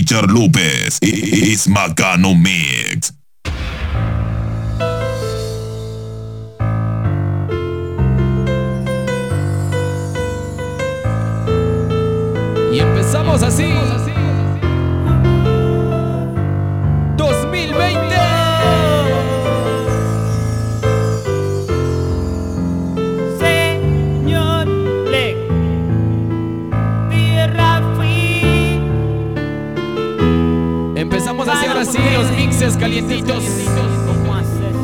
Richard López. Es Macano Mix. Y empezamos así. Calientitos.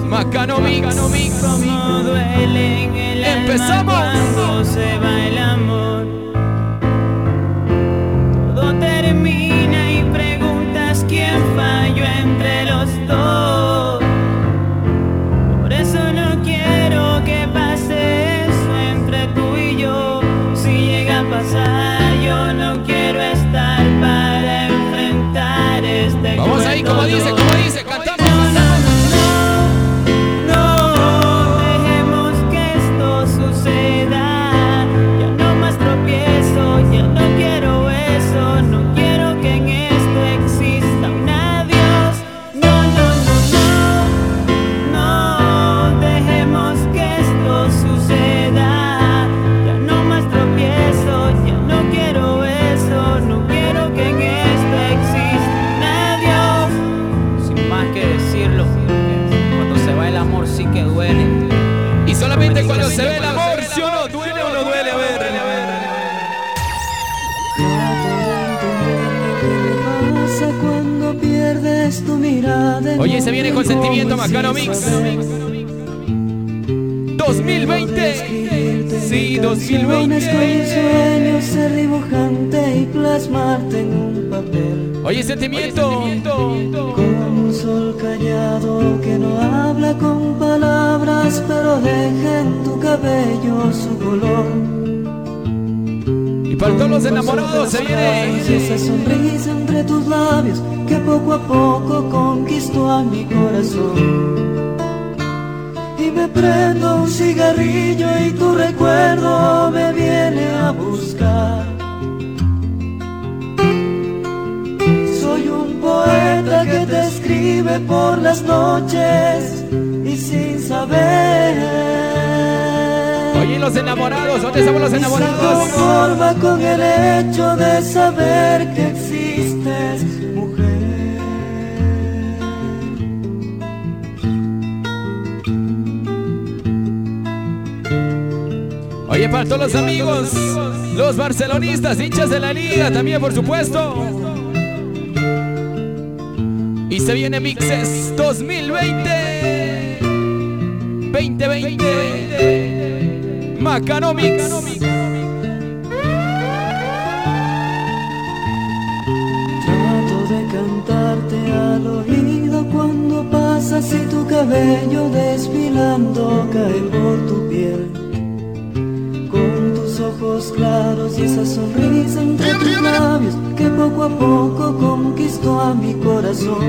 Macano Mix. Empezamos. Se esa sonrisa entre tus labios que poco a poco conquistó a mi corazón. Y me prendo un cigarrillo y tu recuerdo me viene a buscar. Soy un poeta que te escribe por las noches y sin saber los enamorados. ¿Dónde estamos los enamorados? Con el hecho de saber que existes, mujer. Oye, para todos los amigos, los barcelonistas, hinchas de la liga, también, por supuesto. Y se viene Mixes 2020. 2020. Macanomics. Trato de cantarte al oído cuando pasas y tu cabello desfilando cae por tu piel. Con tus ojos claros y esa sonrisa entre tus labios que poco a poco conquistó a mi corazón.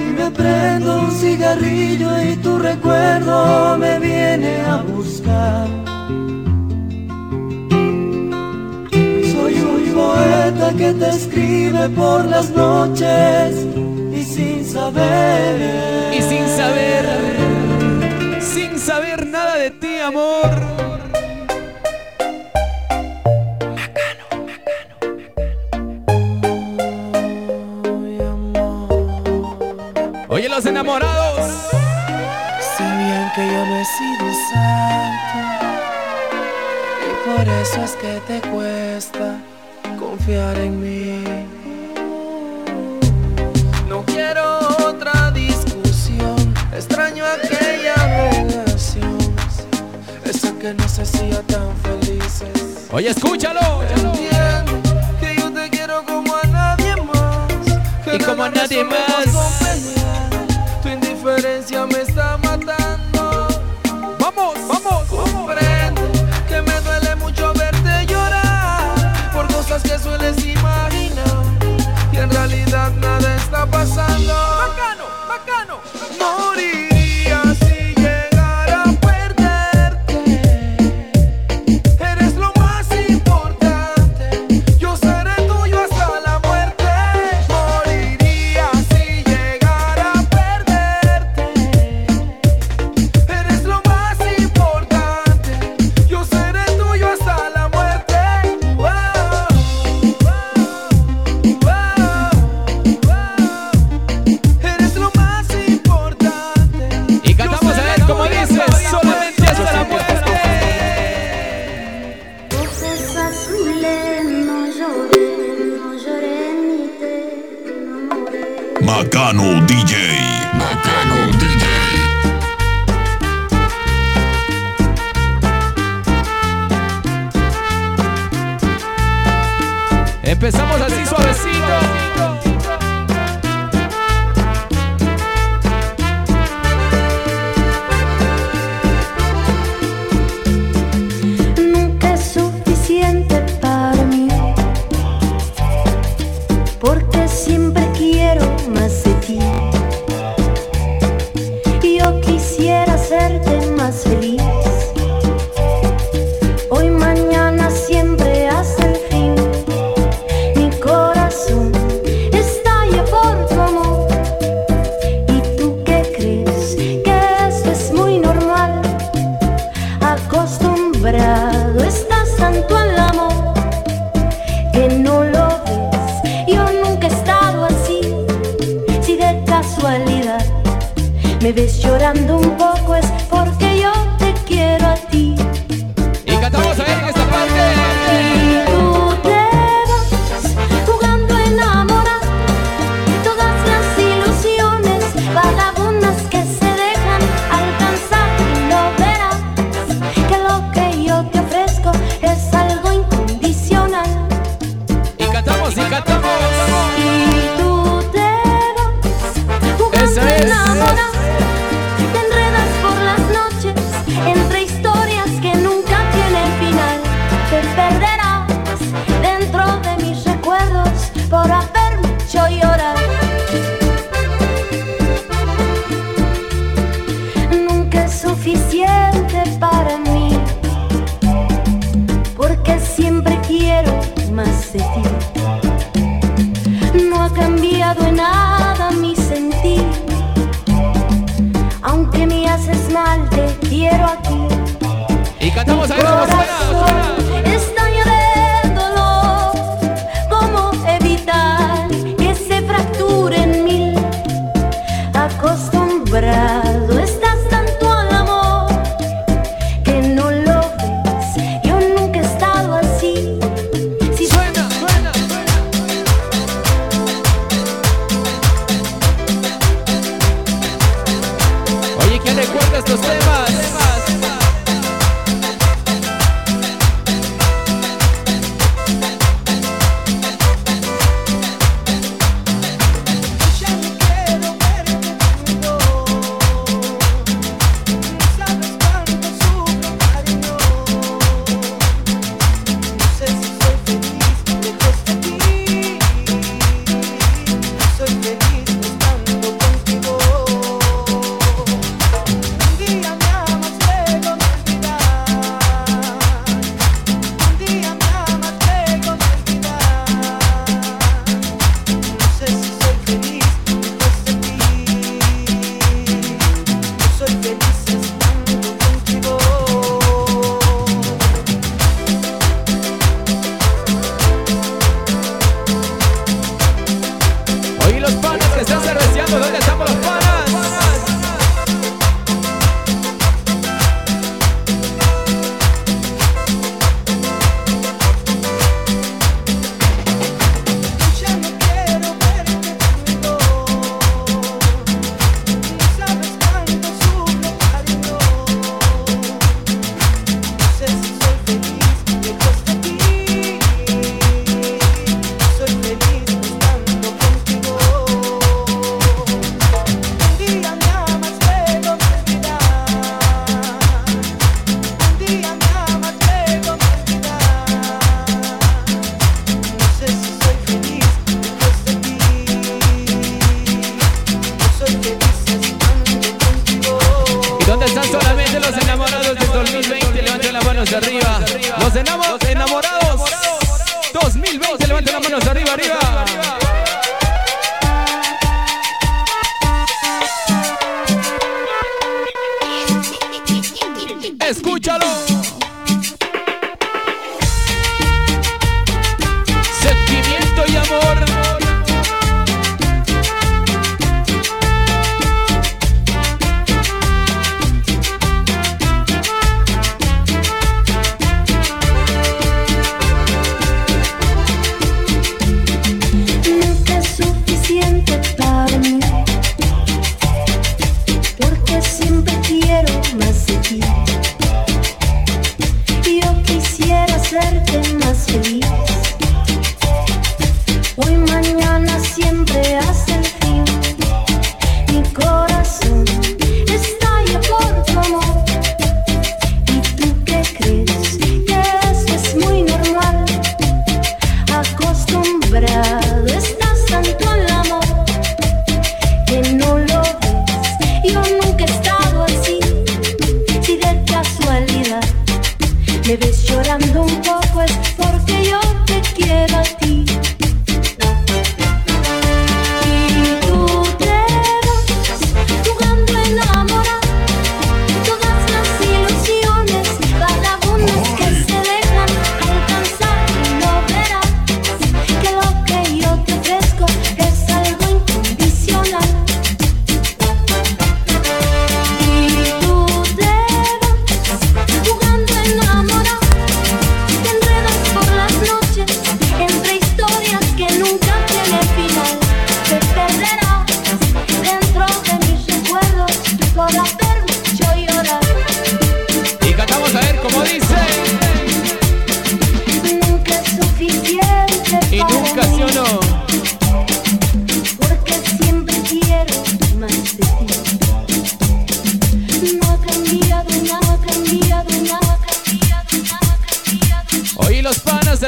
Y me prendo un cigarrillo y tu recuerdo que te escribe por las noches y sin saber. Y sin saber, sin saber nada de ti, amor. Oye, los enamorados. Sabían que yo no he sido santo y por eso es que te cuesta confiar en mí. No quiero otra discusión, extraño aquella relación, esa que nos hacía tan felices. Oye, escúchalo. Que yo te quiero como a nadie más. que Y como a nadie más. Tu indiferencia me está morir. por haberme hecho llorar. Nunca es suficiente para mí, porque siempre quiero más de ti. No ha cambiado en nada mi sentir, aunque me haces mal, te quiero aquí. Y cantamos a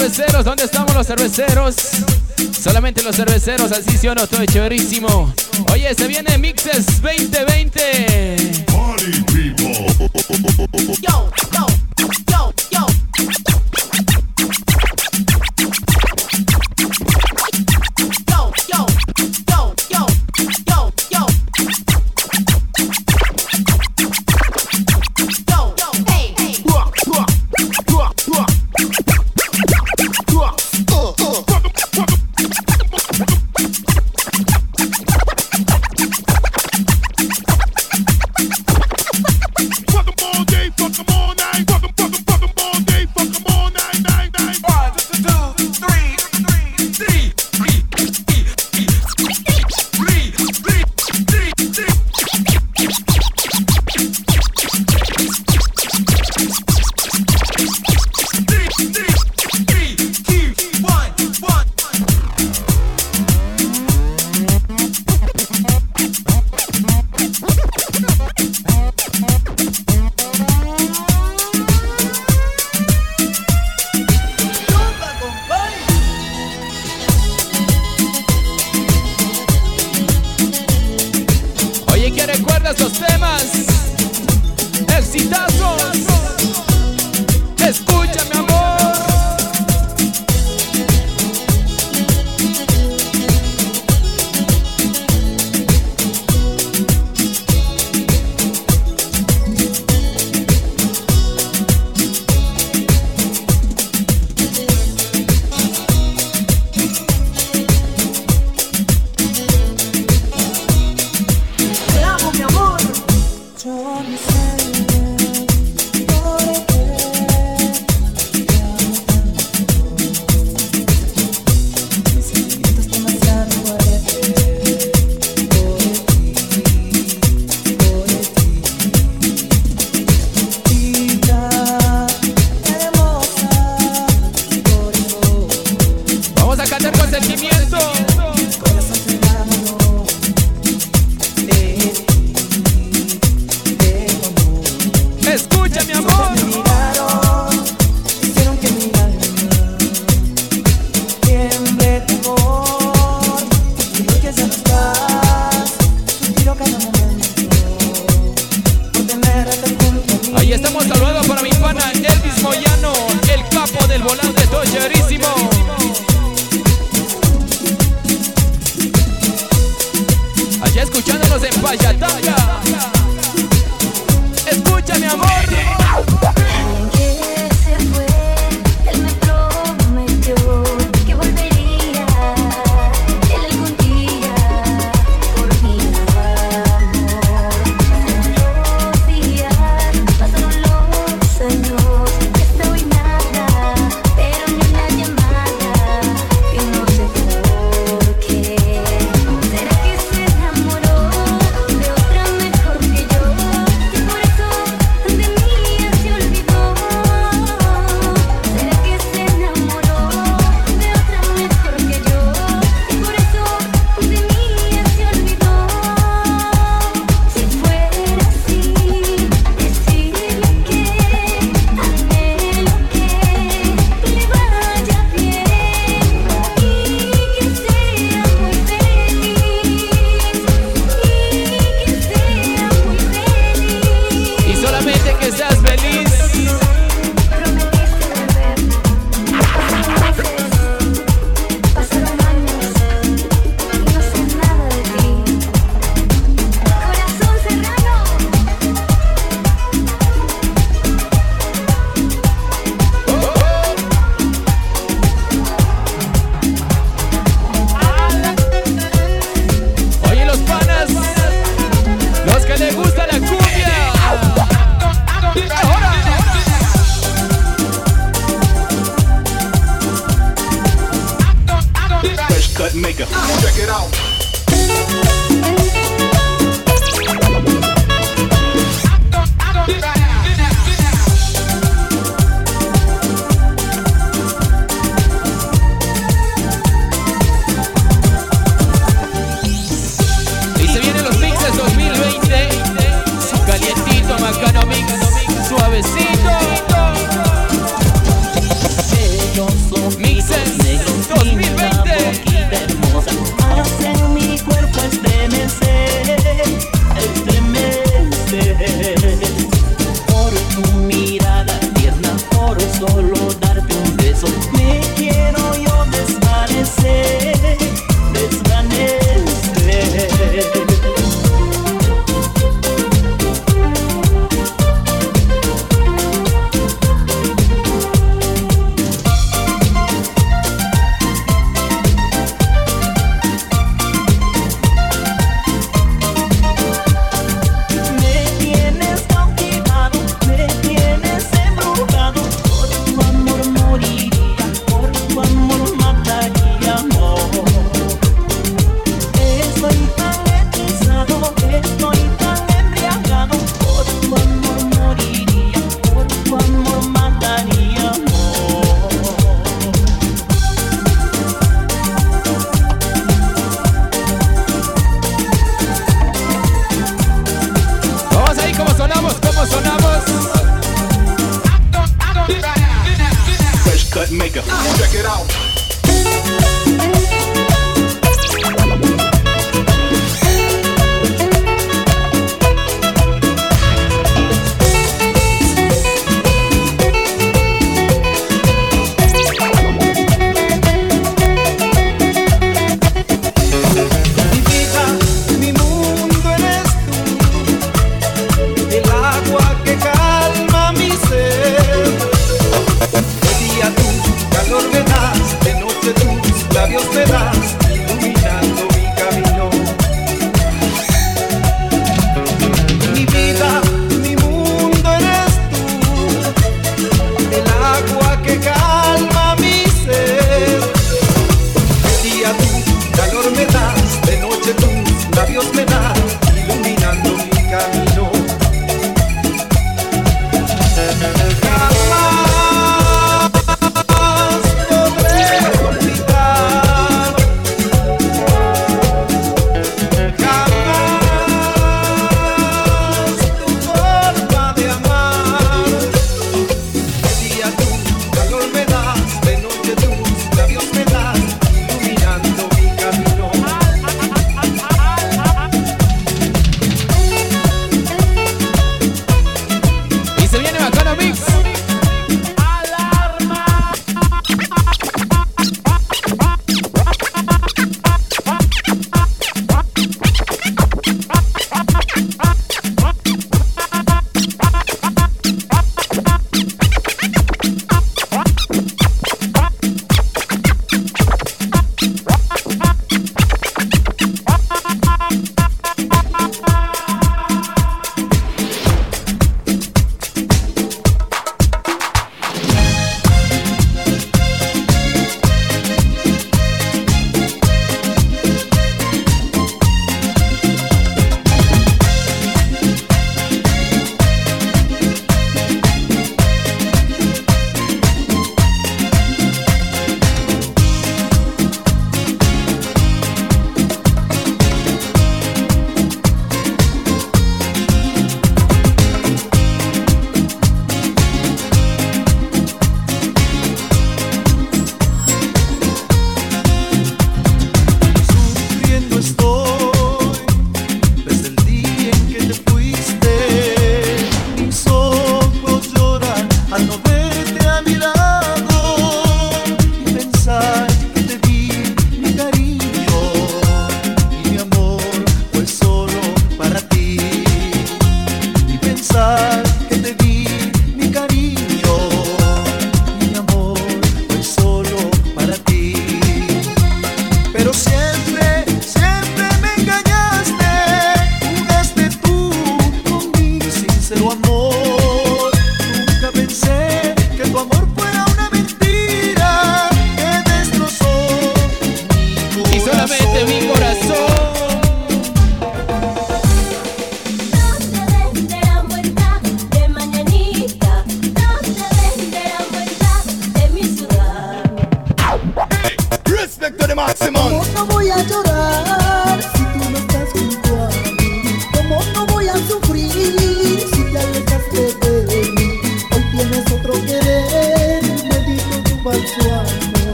cerveceros, ¿dónde estamos los cerveceros? Solamente los cerveceros, así sí o no, todo chéverísimo. Oye, se viene Mixes 2020.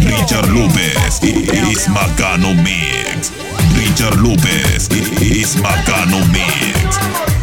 Richard López is Macano Mix. Richard López is Macano Mix.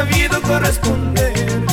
sabido corresponder.